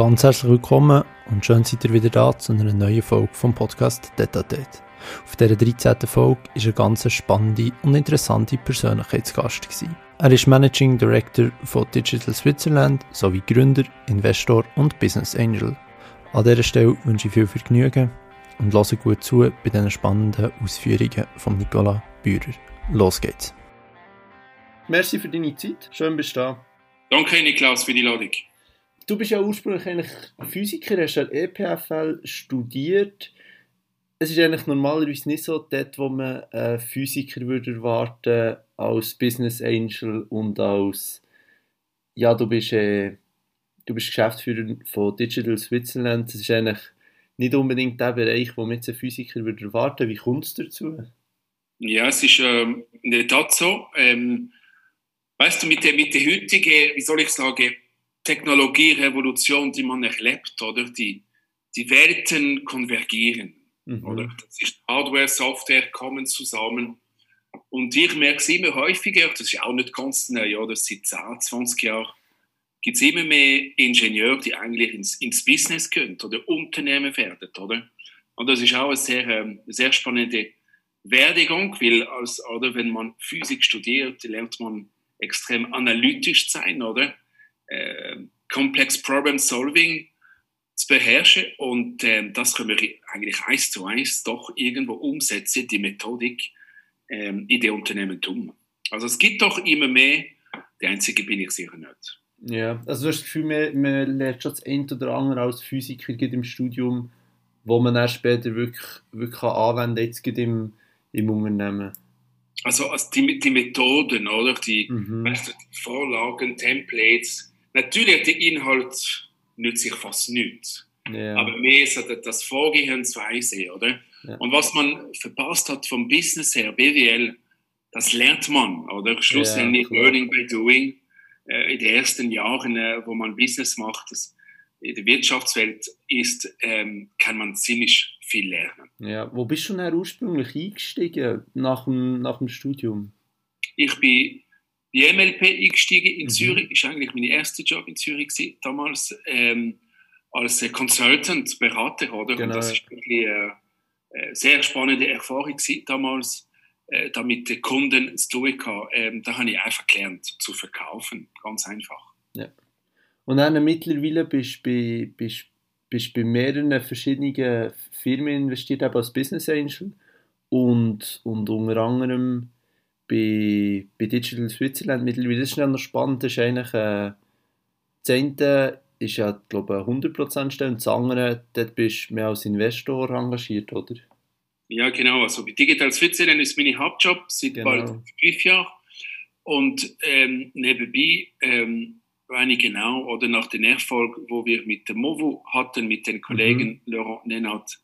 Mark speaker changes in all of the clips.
Speaker 1: Ganz herzlich willkommen und schön seid ihr wieder da zu einer neuen Folge vom Podcast Detatet. Auf dieser 13. Folge war eine ganz spannende und interessante Persönlichkeitsgast. Gewesen. Er ist Managing Director von Digital Switzerland sowie Gründer, Investor und Business Angel. An dieser Stelle wünsche ich viel Vergnügen und lasse gut zu bei diesen spannenden Ausführungen von Nicola Bührer. Los geht's.
Speaker 2: Merci für deine Zeit. Schön bist du da.
Speaker 3: Danke, Niklas, für die Ladung.
Speaker 2: Du bist ja ursprünglich eigentlich Physiker, hast an EPFL studiert. Es ist eigentlich normalerweise nicht so dort, wo man einen Physiker würde erwarten als Business Angel und als ja, du bist, äh, du bist Geschäftsführer von Digital Switzerland. Das ist eigentlich nicht unbedingt der Bereich, wo man jetzt einen Physiker würde erwarten. Wie kommt es dazu?
Speaker 3: Ja, es ist ähm, in der Tat so. Ähm, weißt du, mit der, mit der heutigen, wie soll ich sagen, Technologierevolution, die man erlebt, oder? Die, die Welten konvergieren, mhm. oder? Das ist Hardware, Software kommen zusammen. Und ich merke es immer häufiger, das ist auch nicht ganz neu, oder? Seit 10, 20 Jahren gibt es immer mehr Ingenieure, die eigentlich ins, ins Business gehen oder Unternehmen werden, oder? Und das ist auch eine sehr, ähm, sehr spannende Werdegang, weil als, oder, wenn man Physik studiert, lernt man extrem analytisch sein, oder? Äh, Complex Problem Solving zu beherrschen und äh, das können wir eigentlich eins zu eins doch irgendwo umsetzen, die Methodik äh, in den Unternehmertum. Also es gibt doch immer mehr, der einzige bin ich sicher nicht.
Speaker 2: Ja, also du hast das Gefühl, man, man lernt schon das eine oder andere als Physiker im Studium, wo man dann später wirklich, wirklich anwenden kann, jetzt im, im Unternehmen.
Speaker 3: Also, also die, die Methoden, oder? Die, mhm. weißt du, die Vorlagen, Templates, Natürlich, der Inhalt nützt sich fast nichts. Yeah. Aber mehr ist das Vorgehensweise, oder? Ja. Und was man verpasst hat vom Business her, BWL, das lernt man, oder? Schlussendlich ja, Learning by Doing. Äh, in den ersten Jahren, äh, wo man Business macht, das in der Wirtschaftswelt ist, ähm, kann man ziemlich viel lernen.
Speaker 2: Ja, wo bist du denn ursprünglich eingestiegen nach dem, nach dem Studium?
Speaker 3: Ich bin die MLP eingestiegen in mhm. Zürich, ist eigentlich mein erster Job in Zürich gewesen, damals ähm, als Consultant, Berater, oder? Genau. Und das ist wirklich eine, eine sehr spannende Erfahrung gewesen, damals, äh, da mit den Kunden zu tun ähm, Da habe ich einfach gelernt zu verkaufen, ganz einfach.
Speaker 2: Ja. Und dann mittlerweile bist du bei, bist, bist bei mehreren verschiedenen Firmen investiert, eben als Business Angel und, und unter anderem bei, bei Digital Switzerland mittlerweile, das ist noch spannend, das ist eigentlich, äh, das eine ist ja, glaube ich, 100% Stelle und das andere, dort bist du mehr als Investor engagiert, oder?
Speaker 3: Ja, genau, also bei Digital Switzerland ist mein Hauptjob seit genau. bald fünf Jahren und ähm, nebenbei ähm, ich genau, oder nach dem Erfolg, wo wir mit dem Movo hatten, mit den Kollegen mhm. Laurent Nenat,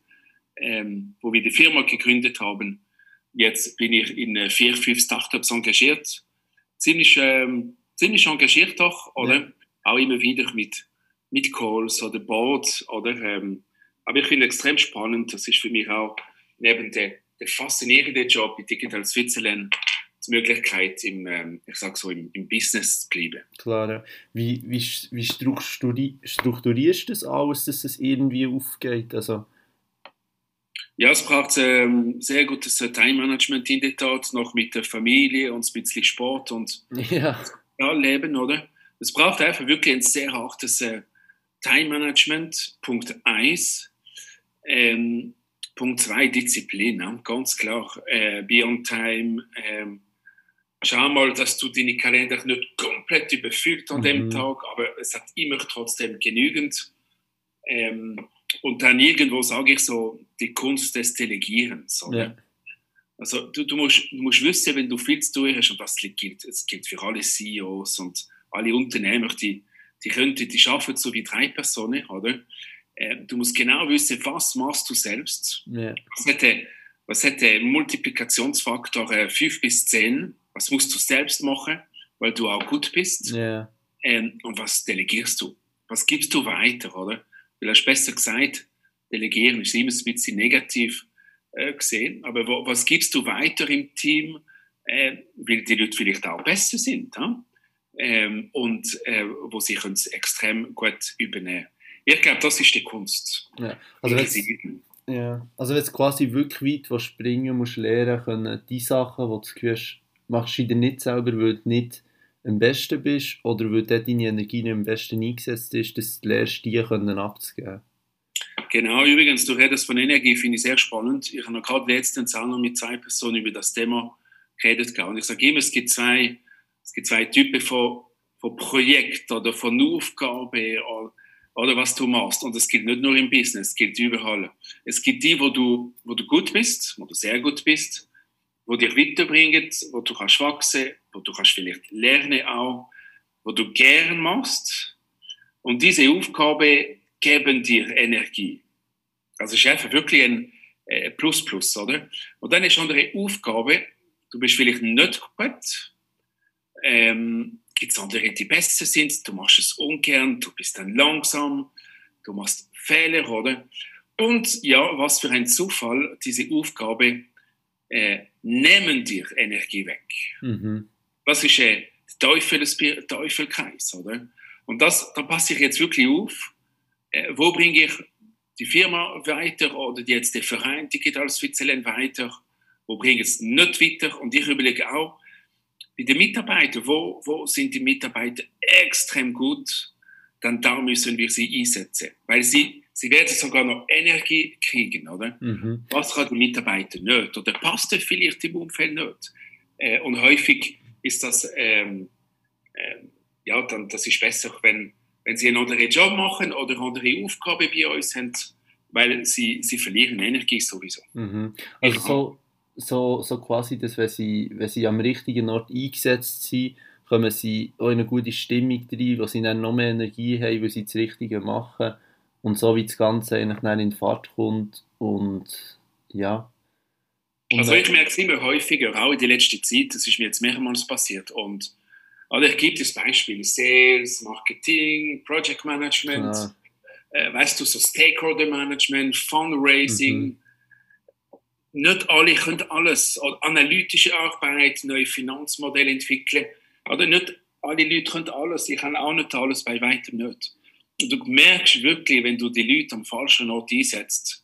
Speaker 3: ähm, wo wir die Firma gegründet haben, Jetzt bin ich in vier, fünf Startups engagiert. Ziemlich, ähm, ziemlich engagiert doch, oder? Ja. Auch immer wieder mit, mit Calls oder Boards, oder? Ähm, aber ich finde es extrem spannend. Das ist für mich auch neben der, der faszinierende Job in Digital Switzerland die Möglichkeit, im, ähm, ich sag so, im, im, Business zu bleiben.
Speaker 2: Klar, ja. Wie, wie, wie strukturierst du das alles, dass es irgendwie aufgeht? Also,
Speaker 3: ja, es braucht ähm, sehr gutes äh, Time-Management in der Tat, noch mit der Familie und ein bisschen Sport und ja. Leben, oder? Es braucht einfach wirklich ein sehr hartes äh, Time-Management, Punkt 1. Ähm, Punkt 2, Disziplin, ja, ganz klar. Äh, be on time. Ähm, schau mal, dass du deine Kalender nicht komplett überfüllt an mhm. dem Tag, aber es hat immer trotzdem genügend. Ähm, und dann irgendwo sage ich so, die Kunst des Delegierens. Ja. Also du, du, musst, du musst wissen, wenn du viel zu tun hast, und das gilt, es gilt für alle CEOs und alle Unternehmer, die, die könnten, die arbeiten so wie drei Personen, oder? Äh, du musst genau wissen, was machst du selbst? Ja. Was, hat der, was hat der Multiplikationsfaktor äh, 5 bis 10? Was musst du selbst machen, weil du auch gut bist? Ja. Ähm, und was delegierst du? Was gibst du weiter, oder? Weil hast besser gesagt, delegieren ist immer ein bisschen negativ äh, gesehen. Aber wo, was gibst du weiter im Team, äh, weil die Leute vielleicht auch besser sind? Ja? Ähm, und äh, wo sie uns extrem gut übernehmen. Ich glaube, das ist die Kunst.
Speaker 2: Ja. Also, wenn ja. also wenn du quasi wirklich weit springen musst, lernen können, die Sachen, die du hast, machst du dir nicht selber, weil du nicht am besten bist oder weil dort deine Energie nicht am besten eingesetzt ist, dass du lernst, die können abzugeben.
Speaker 3: Genau, übrigens, du redest von Energie, finde ich sehr spannend. Ich habe noch gerade letztens auch noch mit zwei Personen über das Thema geredet. Und ich sage immer, es gibt zwei, es gibt zwei Typen von, von Projekten oder von Aufgaben oder, oder was du machst. Und das gilt nicht nur im Business, es gilt überall. Es gibt die, wo du, wo du gut bist, wo du sehr gut bist, wo dich weiterbringen, wo du kannst wachsen, wo du kannst vielleicht lernen auch, wo du gern machst. Und diese Aufgabe geben dir Energie. Also es ist einfach wirklich ein äh, Plus Plus, oder? Und dann ist andere Aufgabe, du bist vielleicht nicht gut, ähm, gibt es andere, die besser sind, du machst es ungern, du bist dann langsam, du machst Fehler, oder? Und ja, was für ein Zufall, diese Aufgabe äh, nehmen dir Energie weg. Mhm. Das ist äh, Teufel, Teufelkreis, oder? Und das, da passe ich jetzt wirklich auf, äh, wo bringe ich die Firma weiter oder jetzt der Verein Digital Switzerland weiter, wo bringe ich es nicht weiter und ich überlege auch, bei den Mitarbeitern, wo, wo sind die Mitarbeiter extrem gut, dann da müssen wir sie einsetzen, weil sie, sie werden sogar noch Energie kriegen, oder? Mhm. Was kann der Mitarbeiter nicht oder passt er vielleicht im Umfeld nicht? Äh, und häufig ist das, ähm, äh, ja, dann, das ist besser, wenn wenn sie einen anderen Job machen oder eine andere Aufgabe bei uns haben, weil sie, sie verlieren Energie sowieso.
Speaker 2: Mhm. Also so, so, so quasi, dass wenn sie, wenn sie am richtigen Ort eingesetzt sind, kommen sie auch in eine gute Stimmung rein, wo sie dann noch mehr Energie haben, weil sie das Richtige machen und so wie das Ganze eigentlich dann in Fahrt kommt und ja.
Speaker 3: Und also ich merke es immer häufiger, auch in der letzten Zeit, das ist mir jetzt mehrmals passiert und oder ich gebe das Beispiel, Sales, Marketing, Project Management, ah. äh, weißt du, so Stakeholder Management, Fundraising. Mhm. Nicht alle können alles. Oder analytische Arbeit, neue Finanzmodelle entwickeln. Oder nicht alle Leute können alles. Ich kann auch nicht alles, bei weitem nicht. Du merkst wirklich, wenn du die Leute am falschen Ort einsetzt,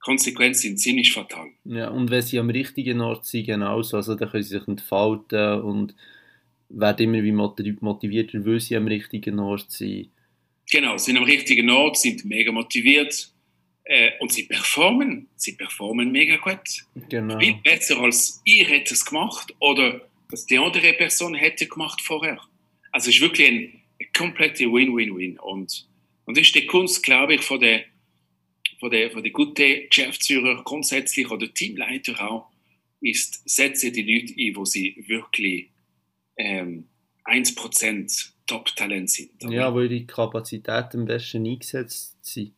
Speaker 3: Konsequenzen sind ziemlich fatal.
Speaker 2: Ja, und wenn sie am richtigen Ort sind, genauso. Also da können sie sich entfalten und werden immer wie motivierter, weil sie am richtigen Ort sind.
Speaker 3: Genau, sind am richtigen Ort, sind mega motiviert äh, und sie performen. Sie performen mega gut. Genau. Viel besser als ich hätte es gemacht oder was die andere Person hätte gemacht vorher. Also es ist wirklich ein, ein kompletter Win-Win-Win. Und, und das ist die Kunst, glaube ich, von der, von der, von der guten Geschäftsführer grundsätzlich oder Teamleiter auch, ist, setze die Leute ein, wo sie wirklich ähm, 1% Top-Talent sind.
Speaker 2: Oder? Ja, wo ihre Kapazitäten am besten eingesetzt sind.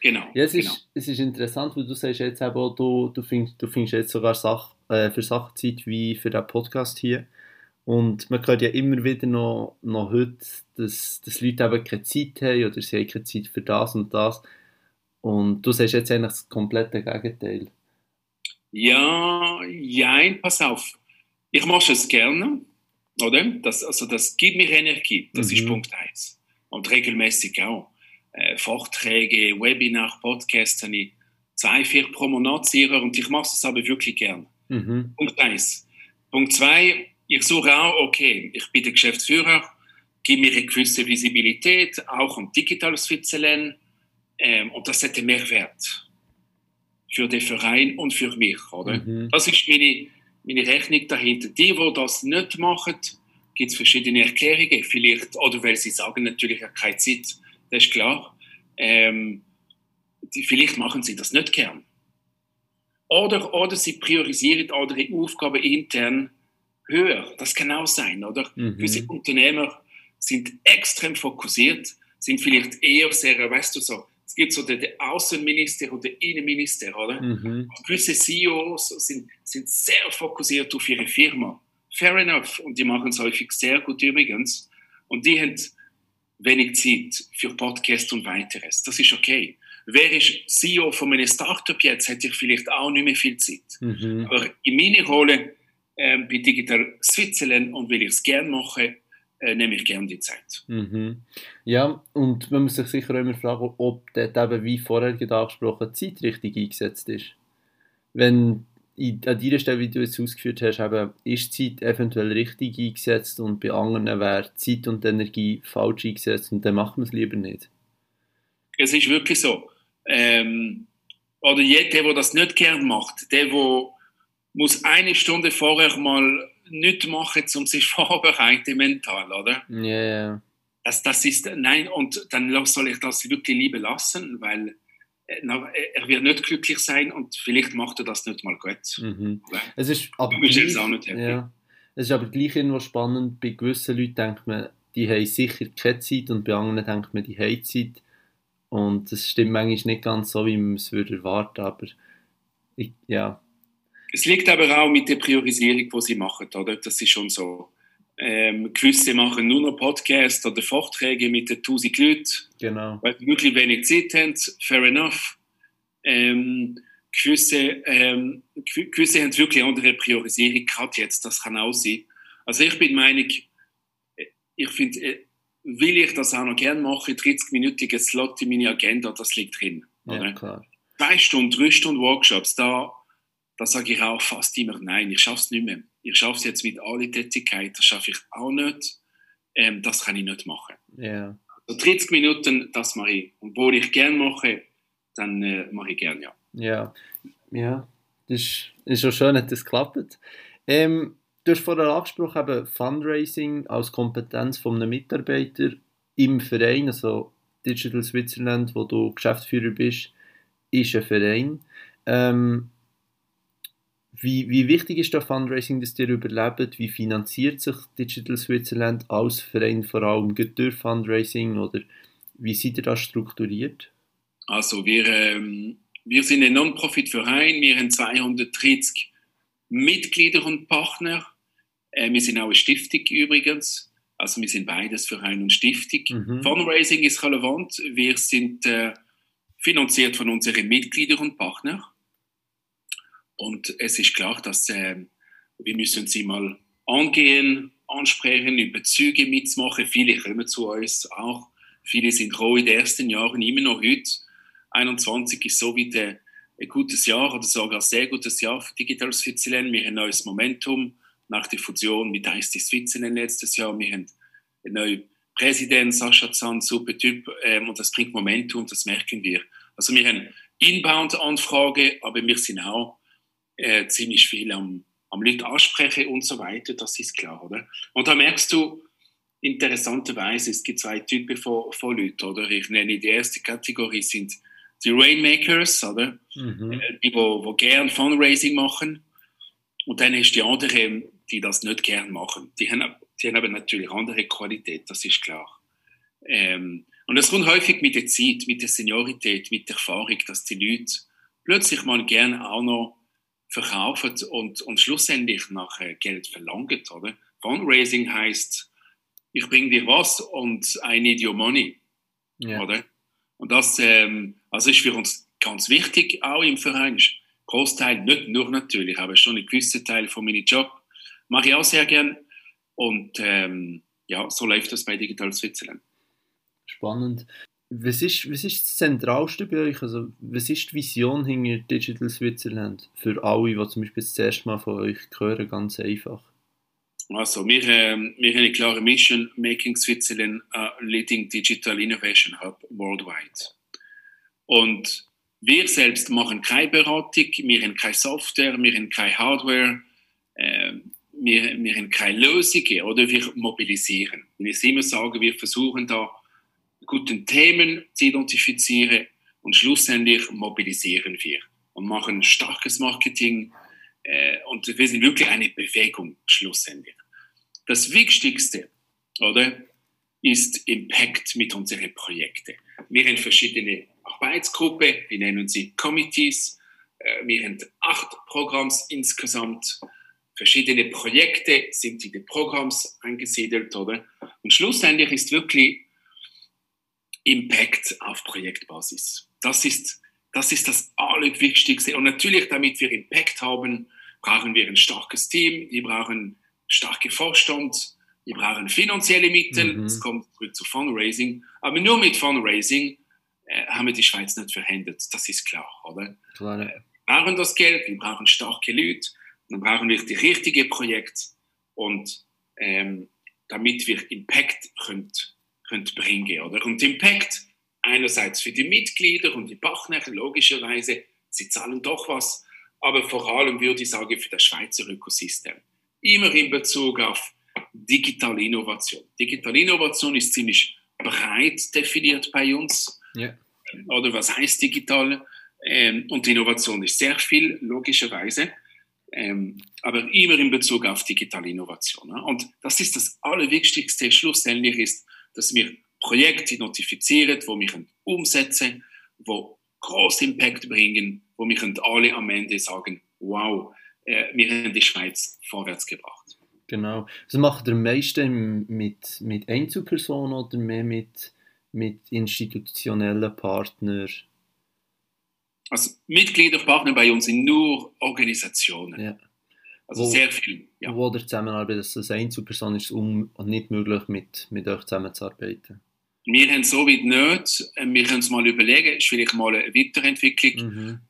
Speaker 3: Genau.
Speaker 2: Ja, es,
Speaker 3: genau.
Speaker 2: Ist, es ist interessant, weil du sagst jetzt eben du, du, findest, du findest jetzt sogar Sach, äh, für Sachzeit wie für den Podcast hier. Und man hört ja immer wieder noch, noch heute, dass, dass Leute eben keine Zeit haben oder sie haben keine Zeit für das und das. Und du sagst jetzt eigentlich das komplette Gegenteil.
Speaker 3: Ja, ja, pass auf. Ich mache es gerne. Oder? Das, also das gibt mir Energie, das mhm. ist Punkt 1. Und regelmäßig auch. Äh, Vorträge, Webinar, Podcasts habe ich zwei, vier pro Monat und ich mache es aber wirklich gern. Mhm. Punkt 1. Punkt 2, ich suche auch, okay, ich bin der Geschäftsführer, gebe mir eine gewisse Visibilität, auch um digitales Switzerland ähm, und das einen Mehrwert für den Verein und für mich, oder? Mhm. Das ist meine meine Rechnung dahinter. Die, die das nicht machen, gibt es verschiedene Erklärungen. Vielleicht, oder weil sie sagen, natürlich hat keine Zeit, das ist klar. Ähm, die, vielleicht machen sie das nicht gern. Oder, oder sie priorisieren andere Aufgaben intern höher. Das kann auch sein, oder? Mhm. Gewisse Unternehmer sind extrem fokussiert, sind vielleicht eher sehr, weißt du so, es gibt so den, Außenminister und den Innenminister, oder? Mhm. Gewisse CEOs sind, sind sehr fokussiert auf ihre Firma. Fair enough. Und die machen es häufig sehr gut übrigens. Und die haben wenig Zeit für Podcast und weiteres. Das ist okay. Wer ist CEO von einem Startup jetzt, hätte ich vielleicht auch nicht mehr viel Zeit. Mhm. Aber in meiner Rolle ähm, bei Digital Switzerland und weil ich es gerne mache, äh, nehme ich gerne die Zeit.
Speaker 2: Mhm. Ja, und man muss sich sicher auch immer fragen, ob dort eben, wie vorher angesprochen, die Zeit richtig eingesetzt ist. Wenn in, an dieser Stelle, wie du es ausgeführt hast, eben, ist die Zeit eventuell richtig eingesetzt und bei anderen wäre Zeit und Energie falsch eingesetzt und dann macht man es lieber nicht.
Speaker 3: Es ist wirklich so. Ähm, oder jeder, der das nicht gern macht, der, der muss eine Stunde vorher mal nicht machen, um sich vorzubereiten mental, oder?
Speaker 2: Ja, yeah.
Speaker 3: Das, das ist, nein, und dann soll ich das wirklich lieber lassen, weil äh, er wird nicht glücklich sein und vielleicht macht er das nicht mal gut.
Speaker 2: Mhm. Es ist aber gleich, auch nicht ja. Es ist aber gleich irgendwo spannend, bei gewissen Leuten denkt man, die haben sicher keine Zeit und bei anderen denkt man, die haben Zeit. Und das stimmt manchmal nicht ganz so, wie man es würde erwarten, aber ich, ja,
Speaker 3: es liegt aber auch mit der Priorisierung, die sie machen, oder? Das ist schon so. Ähm, gewisse machen nur noch Podcasts oder Vorträge mit den 1000 Leuten,
Speaker 2: genau.
Speaker 3: weil sie wirklich wenig Zeit haben, fair enough. Ähm, gewisse, ähm, gewisse haben wirklich andere Priorisierung, gerade jetzt, das kann auch sein. Also ich bin Meinung, ich finde, äh, will ich das auch noch gerne machen, 30-minütige Slot in meine Agenda, das liegt drin. Ja, klar. Zwei Stunden, drei Stunden Workshops, da da sage ich auch fast immer, nein, ich schaffe es nicht mehr. Ich schaffe es jetzt mit aller Tätigkeit, das schaffe ich auch nicht. Ähm, das kann ich nicht machen.
Speaker 2: Yeah.
Speaker 3: Also 30 Minuten, das mache ich. Und wo ich gerne mache, dann äh, mache ich gerne, ja.
Speaker 2: Ja, ja, das ist, ist schon schön, dass das klappt. Ähm, du hast vorher angesprochen, eben Fundraising als Kompetenz von einem Mitarbeiter im Verein, also Digital Switzerland, wo du Geschäftsführer bist, ist ein Verein. Ähm, wie, wie wichtig ist das Fundraising, dass ihr überlebt? Wie finanziert sich Digital Switzerland als Verein vor allem durch Fundraising oder wie seid ihr das strukturiert?
Speaker 3: Also wir, ähm, wir sind ein Non-Profit-Verein, wir haben 230 Mitglieder und Partner. Äh, wir sind auch eine Stiftung übrigens. Also wir sind beides Verein und Stiftung. Mhm. Fundraising ist relevant. Wir sind äh, finanziert von unseren Mitgliedern und Partnern. Und es ist klar, dass äh, wir müssen sie mal angehen, ansprechen, Überzüge mitzumachen. Viele kommen zu uns auch. Viele sind roh in den ersten Jahren, immer noch heute. 21 ist so wieder ein gutes Jahr oder sogar ein sehr gutes Jahr für Digital Switzerland. Wir haben ein neues Momentum nach der Fusion mit ICT Switzerland letztes Jahr. Wir haben einen neuen Präsident, Sascha Zahn, super Typ, ähm, und das bringt Momentum, das merken wir. Also wir haben Inbound-Anfragen, aber wir sind auch äh, ziemlich viel am, am Leute ansprechen und so weiter, das ist klar, oder? Und da merkst du, interessanterweise, es gibt zwei Typen von, von Leuten, oder? Ich nenne die erste Kategorie sind die Rainmakers, oder? Mhm. Äh, die, wo, wo gern Fundraising machen. Und dann hast du die anderen, die das nicht gern machen. Die haben, die haben aber natürlich andere Qualität, das ist klar. Ähm, und das kommt häufig mit der Zeit, mit der Seniorität, mit der Erfahrung, dass die Leute plötzlich mal gern auch noch verkaufen und, und schlussendlich nachher Geld verlangen, oder? Fundraising heißt, ich bringe dir was und I need your money, yeah. oder? Und das ähm, also ist für uns ganz wichtig, auch im Verein. Großteil, nicht nur natürlich, aber schon ein gewisser Teil von meinem Job mache ich auch sehr gern. Und ähm, ja, so läuft das bei Digital Switzerland.
Speaker 2: Spannend. Was ist, was ist das Zentralste bei euch? Also, was ist die Vision hinter Digital Switzerland? Für alle, die zum Beispiel das erste Mal von euch hören, ganz einfach.
Speaker 3: Also, wir, äh, wir haben eine klare Mission, Making Switzerland a leading digital innovation hub worldwide. Und wir selbst machen keine Beratung, wir haben keine Software, wir haben keine Hardware, äh, wir, wir haben keine Lösungen oder wir mobilisieren. Wenn ich immer sage, wir versuchen da guten Themen zu identifizieren und schlussendlich mobilisieren wir und machen starkes Marketing äh, und wir sind wirklich eine Bewegung schlussendlich. Das Wichtigste, oder, ist Impact mit unseren Projekten. Wir haben verschiedene Arbeitsgruppen, wir nennen sie Committees. Äh, wir haben acht Programms insgesamt. Verschiedene Projekte sind in den Programms eingesiedelt, oder? Und schlussendlich ist wirklich Impact auf Projektbasis. Das ist, das ist das Allerwichtigste. Und natürlich, damit wir Impact haben, brauchen wir ein starkes Team, wir brauchen starke Vorstand wir brauchen finanzielle Mittel, mhm. es kommt zurück zu Fundraising, aber nur mit Fundraising äh, haben wir die Schweiz nicht verhindert, das ist klar, oder? Klar, äh, wir brauchen das Geld, wir brauchen starke Leute, dann brauchen wir die richtigen Projekte und ähm, damit wir Impact könnt, könnt bringen, oder? Und Impact einerseits für die Mitglieder und die Partner, logischerweise, sie zahlen doch was, aber vor allem würde ich sagen für das Schweizer Ökosystem. Immer in Bezug auf digitale Innovation. Digitale Innovation ist ziemlich breit definiert bei uns. Ja. Oder was heißt digital? Ähm, und Innovation ist sehr viel, logischerweise. Ähm, aber immer in Bezug auf digitale Innovation. Ne? Und das ist das Allerwichtigste. Schlussendlich ist, dass wir Projekte notifizieren, wo wir umsetzen, wo großen Impact bringen, wo wir alle am Ende sagen, wow, äh, wir haben die Schweiz vorwärts gebracht.
Speaker 2: Genau. Was macht ihr am meisten mit, mit Einzelpersonen oder mehr mit, mit institutionellen Partnern?
Speaker 3: Also Mitgliederpartner bei uns sind nur Organisationen. Ja. Also wo, sehr viel.
Speaker 2: Ja. Wo der Zusammenarbeit, dass das Einzelperson ist, um nicht möglich mit, mit euch zusammenzuarbeiten.
Speaker 3: Wir haben so weit nicht. Wir können es mal überlegen, ist vielleicht mal eine Weiterentwicklung. Mhm.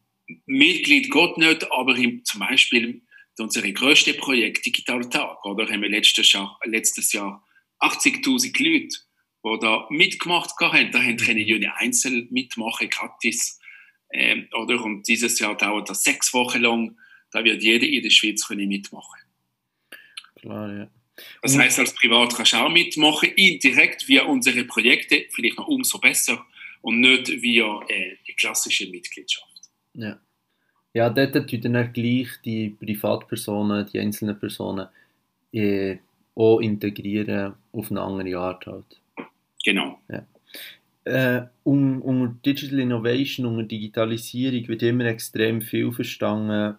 Speaker 3: Mitglied geht nicht, aber im, zum Beispiel unser größtes Projekt, Digital Tag, oder, haben wir letztes Jahr, letztes Jahr 80.000 Leute, die da mitgemacht haben. Da haben können Juni einzeln mitmachen, gratis. Ähm, oder? Und dieses Jahr dauert das sechs Wochen lang. Da wird jeder in der Schweiz können mitmachen. Klar, ja. Das heißt, als Privat kannst du auch mitmachen, indirekt via unsere Projekte, vielleicht noch umso besser und nicht via äh, die klassische Mitgliedschaft.
Speaker 2: Ja. Ja, dort tun dann gleich die Privatpersonen, die einzelnen Personen äh, auch integrieren auf eine andere Art halt.
Speaker 3: Genau.
Speaker 2: Ja. Äh, um, unter Digital Innovation, unter Digitalisierung wird immer extrem viel verstanden.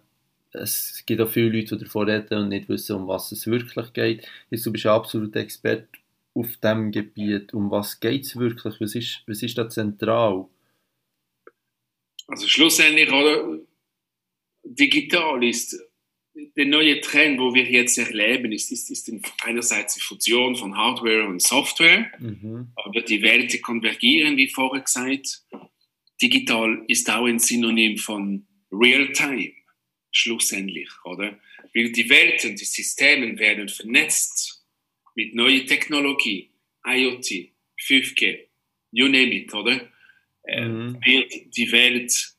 Speaker 2: Es gibt auch viele Leute, die davon reden und nicht wissen, um was es wirklich geht. Jetzt, du bist ein absoluter Experte auf diesem Gebiet. Um was geht es wirklich? Was ist, was ist da zentral?
Speaker 3: Also schlussendlich, oder, digital ist der neue Trend, wo wir jetzt erleben, ist, ist, ist einerseits die Fusion von Hardware und Software, mhm. aber die Welten konvergieren, wie vorher gesagt. Digital ist auch ein Synonym von Real-Time, schlussendlich, oder? Weil die Welten, die Systeme werden vernetzt mit neuer Technologie, IoT, 5G, you name it, oder? Äh, mhm. Wird die Welt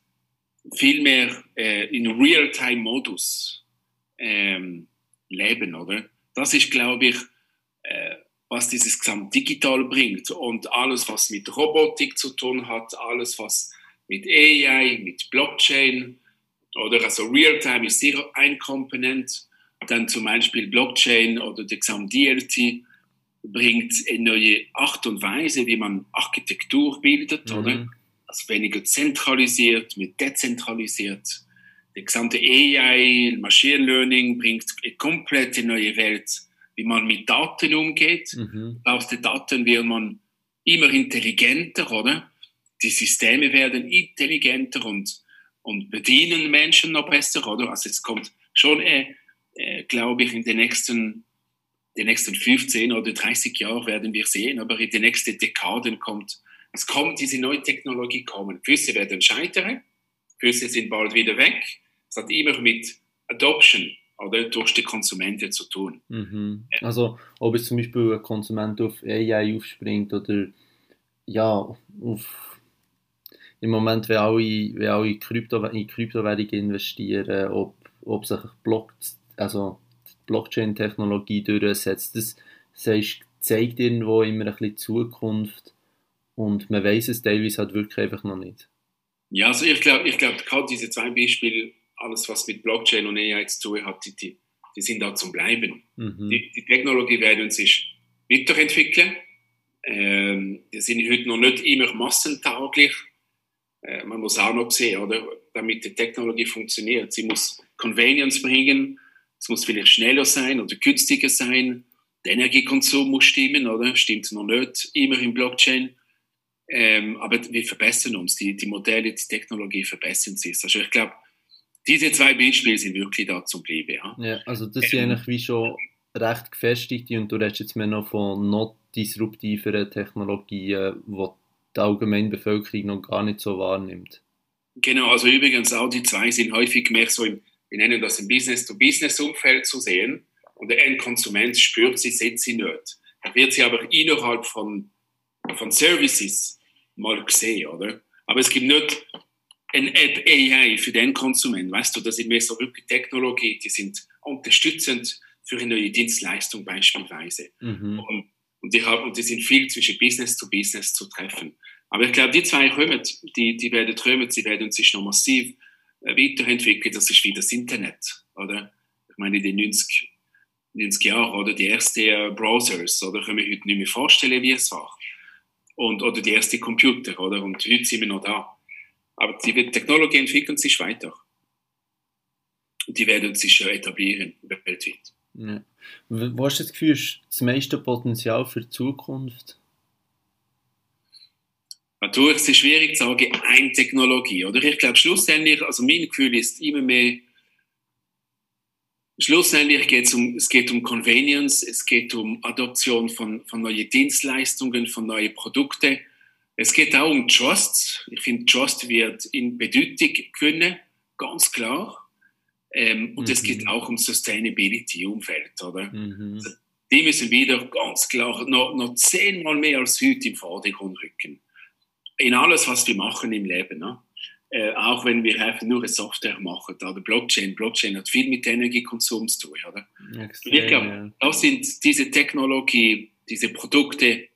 Speaker 3: viel mehr äh, in Real-Time-Modus ähm, leben, oder? Das ist, glaube ich, äh, was dieses Gesamt digital bringt und alles, was mit Robotik zu tun hat, alles, was mit AI, mit Blockchain oder also Real-Time ist sicher ein Komponent, dann zum Beispiel Blockchain oder der Gesamt DLT bringt eine neue Art und Weise, wie man Architektur bildet, mhm. oder? also weniger zentralisiert, mit dezentralisiert. Die gesamte AI, Machine Learning bringt eine komplette neue Welt, wie man mit Daten umgeht. Mhm. Aus den Daten wird man immer intelligenter, oder? Die Systeme werden intelligenter und, und bedienen Menschen noch besser, oder? Also es kommt schon, äh, äh, glaube ich, in den nächsten, den nächsten 15 oder 30 Jahren werden wir sehen, aber in den nächsten Dekaden kommt es kommt diese neue Technologie kommen. Gewisse werden scheitern, gewisse sind bald wieder weg. Es hat immer mit Adoption oder durch die Konsumenten zu tun.
Speaker 2: Mhm. Also ob es zum Beispiel ein Konsument auf AI aufspringt oder ja, auf im Moment, wenn alle, wenn alle in, Krypto, in Kryptowährungen investieren, ob, ob sich Block, also Blockchain-Technologie durchsetzt, das, das zeigt irgendwo immer ein bisschen Zukunft und man weiß es teilweise halt wirklich einfach noch nicht.
Speaker 3: Ja, also ich glaube, ich glaub, gerade diese zwei Beispiele, alles was mit Blockchain und AI zu tun hat, die, die sind da zum Bleiben. Mhm. Die, die Technologie werden sich weiterentwickeln. Ähm, die sind heute noch nicht immer massentauglich. Äh, man muss auch noch sehen, oder? damit die Technologie funktioniert. Sie muss Convenience bringen, es muss vielleicht schneller sein oder günstiger sein. Der Energiekonsum muss stimmen, oder? Stimmt noch nicht immer im Blockchain. Ähm, aber wir verbessern uns, die, die Modelle, die Technologie verbessern sich. Also ich glaube, diese zwei Beispiele sind wirklich da zum Bleiben. Ja,
Speaker 2: ja also das sind ähm, eigentlich wie schon recht gefestigt und du redest jetzt mehr noch von noch disruptiveren Technologien, die die allgemeine Bevölkerung noch gar nicht so wahrnimmt.
Speaker 3: Genau, also übrigens auch die zwei sind häufig mehr so im, wir nennen das im Business-to-Business-Umfeld zu sehen und der Endkonsument spürt sie, sieht sie nicht. Er wird sie aber innerhalb von, von Services mal gesehen, oder? Aber es gibt nicht eine App AI für den Konsument, weißt du, das sind mehr so wirklich Technologie, die sind unterstützend für eine neue Dienstleistung beispielsweise. Mhm. Und, und, die haben, und die sind viel zwischen Business zu Business zu treffen. Aber ich glaube, die zwei kommen, die, die werden kommen, sie werden sich noch massiv äh, weiterentwickeln. Das ist wie das Internet, oder? Ich meine, in den 90, 90 Jahren, oder die ersten äh, Browsers, oder? Können wir heute nicht mehr vorstellen, wie es war. Und, oder die ersten Computer, oder? Und heute sind wir noch da. Aber die Technologie entwickelt sich weiter. Und die werden sich schon etablieren weltweit.
Speaker 2: Ja. Wo hast du das Gefühl, ist das meiste Potenzial für die Zukunft?
Speaker 3: Natürlich ist es schwierig zu sagen, eine Technologie. Oder? Ich glaube, schlussendlich, also mein Gefühl ist immer mehr, schlussendlich geht es um, es geht um Convenience, es geht um Adoption von, von neuen Dienstleistungen, von neuen Produkten es geht auch um Trust. Ich finde, Trust wird in Bedeutung gewinnen, ganz klar. Ähm, und mhm. es geht auch um Sustainability-Umfeld, oder? Mhm. Also, die müssen wieder ganz klar noch, noch zehnmal mehr als heute im Vordergrund rücken. In alles, was wir machen im Leben. Ne? Äh, auch wenn wir einfach nur eine Software machen, oder Blockchain. Blockchain hat viel mit Energiekonsum zu tun, oder? Extrem, ich glaube, ja. da sind diese Technologie, diese Produkte,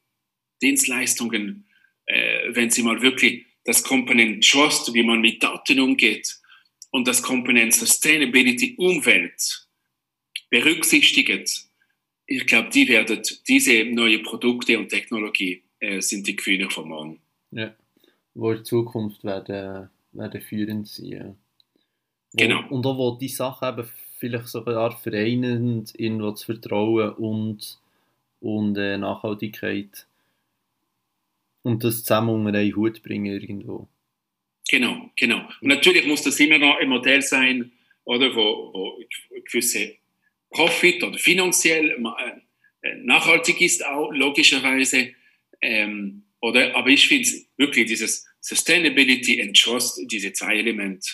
Speaker 3: Dienstleistungen, äh, wenn Sie mal wirklich das Komponent Trust, wie man mit Daten umgeht, und das Komponent Sustainability, Umwelt berücksichtigt, ich glaube, die werden diese neuen Produkte und Technologie äh, sind die Gewinner von morgen.
Speaker 2: Ja, wo in Zukunft werden, werden führend sein. Ja. Wo,
Speaker 3: genau.
Speaker 2: Und auch wo die Sachen eben vielleicht sogar vereinend irgendwo das Vertrauen und, und äh, Nachhaltigkeit und das zusammen unter einen Hut bringen irgendwo.
Speaker 3: Genau, genau. Und natürlich muss das immer noch ein Modell sein, oder, wo, wo gewisse Profit oder finanziell äh, nachhaltig ist auch, logischerweise. Ähm, oder, aber ich finde wirklich dieses Sustainability and Trust, diese zwei Elemente,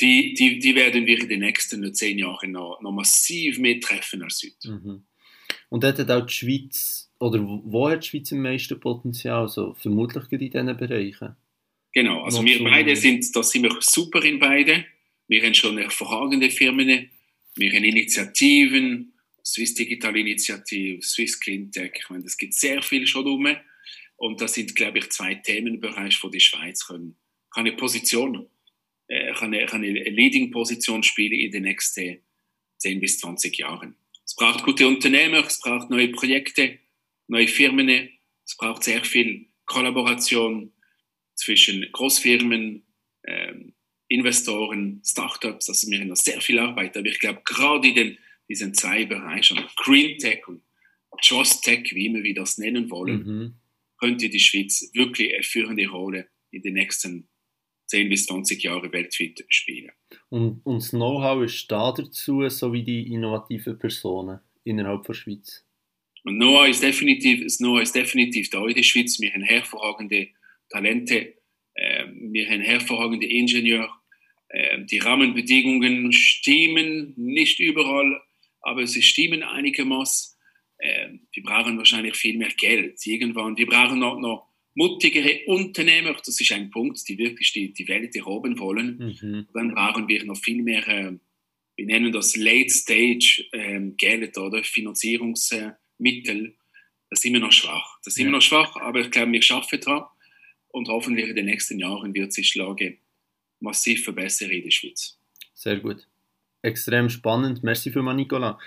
Speaker 3: die, die, die werden wir in den nächsten zehn Jahren noch, noch massiv mehr treffen als heute.
Speaker 2: Mhm. Und dort hat auch die Schweiz oder wo hat die Schweiz am meisten Potenzial? Also vermutlich in diesen Bereichen.
Speaker 3: Genau, also wir beide sind, da sind wir super in beide. Wir haben schon hervorragende Firmen, wir haben Initiativen, Swiss Digital Initiative, Swiss Cleantech, ich meine, es gibt sehr viel schon rum. Und das sind, glaube ich, zwei Themenbereiche, wo die Schweiz können, kann eine Position, äh, kann eine, kann eine Leading-Position spielen in den nächsten 10 bis 20 Jahren. Es braucht gute Unternehmer, es braucht neue Projekte, neue Firmen. Es braucht sehr viel Kollaboration zwischen Großfirmen, ähm, Investoren, Startups. Also wir haben noch sehr viel Arbeit. Aber ich glaube, gerade in den, diesen zwei Bereichen, Green Tech und Just Tech, wie immer wir das nennen wollen, mhm. könnte die Schweiz wirklich eine führende Rolle in den nächsten 10 bis 20 Jahren weltweit spielen.
Speaker 2: Und, und das Know-how ist da dazu, sowie die innovativen Personen innerhalb der Schweiz?
Speaker 3: Und Noah ist definitiv, Noah ist definitiv da in der Schweiz. Wir haben hervorragende Talente, äh, wir haben hervorragende Ingenieure. Äh, die Rahmenbedingungen stimmen nicht überall, aber sie stimmen einigermaßen. Äh, wir brauchen wahrscheinlich viel mehr Geld irgendwann. Wir brauchen auch noch mutigere Unternehmer. Das ist ein Punkt, die wirklich die, die Welt erobern wollen. Mhm. Dann brauchen wir noch viel mehr, äh, wir nennen das Late Stage äh, Geld oder Finanzierungs Mittel, da sind wir noch schwach. Da sind ja. wir noch schwach, aber ich glaube, wir schaffen dran und hoffentlich in den nächsten Jahren wird sich die Lage massiv verbessern in der Schweiz.
Speaker 2: Sehr gut. Extrem spannend. Merci für Nicola.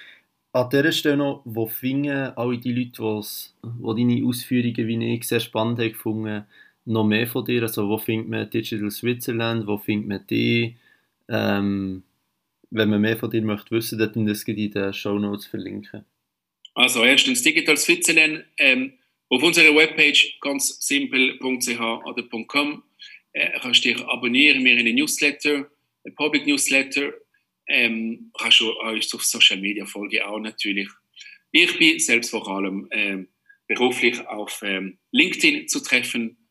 Speaker 2: An dieser Stelle noch, wo finden alle die Leute, die deine Ausführungen, wie ich sehr spannend habe gefunden, noch mehr von dir? Also wo findet man Digital Switzerland, wo findet man die? Ähm, wenn man mehr von dir möchte wissen, dann das in den Show Notes verlinken.
Speaker 3: Also erstens Digital Switzerland ähm, auf unserer Webpage ganz simpel.ch oder .com äh, kannst du dich abonnieren. Wir einen Newsletter, einen Public Newsletter. Ähm, kannst du uns auf Social Media folgen auch natürlich. Ich bin selbst vor allem ähm, beruflich auf ähm, LinkedIn zu treffen.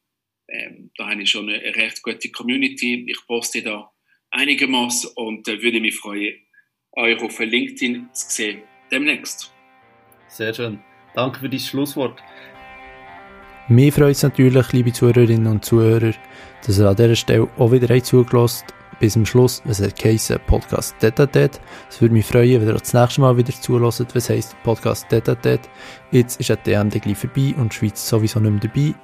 Speaker 3: Ähm, da habe ich schon eine recht gute Community. Ich poste da einigermaßen und äh, würde mich freuen, euch auf LinkedIn zu sehen demnächst.
Speaker 4: Sehr schön. Danke für dein Schlusswort.
Speaker 2: Mir freut es natürlich, liebe Zuhörerinnen und Zuhörer, dass ihr an dieser Stelle auch wieder zugelassen bis zum Schluss, es hat geheißen Podcast Detatet. Es würde mich freuen, wenn ihr das nächste Mal wieder zulässt, was heisst Podcast Detatet. Jetzt ist die DM gleich vorbei und die Schweiz sowieso nicht mehr dabei.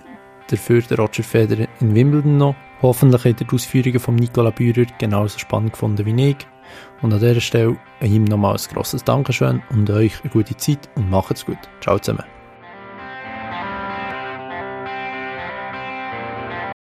Speaker 2: Dafür der Roger Federer in Wimbledon noch. Hoffentlich habt ihr die Ausführungen von Nicola Bührer genauso spannend gefunden wie ich. Und an dieser Stelle ihm nochmals ein grosses Dankeschön und euch eine gute Zeit und macht's gut. Ciao zusammen.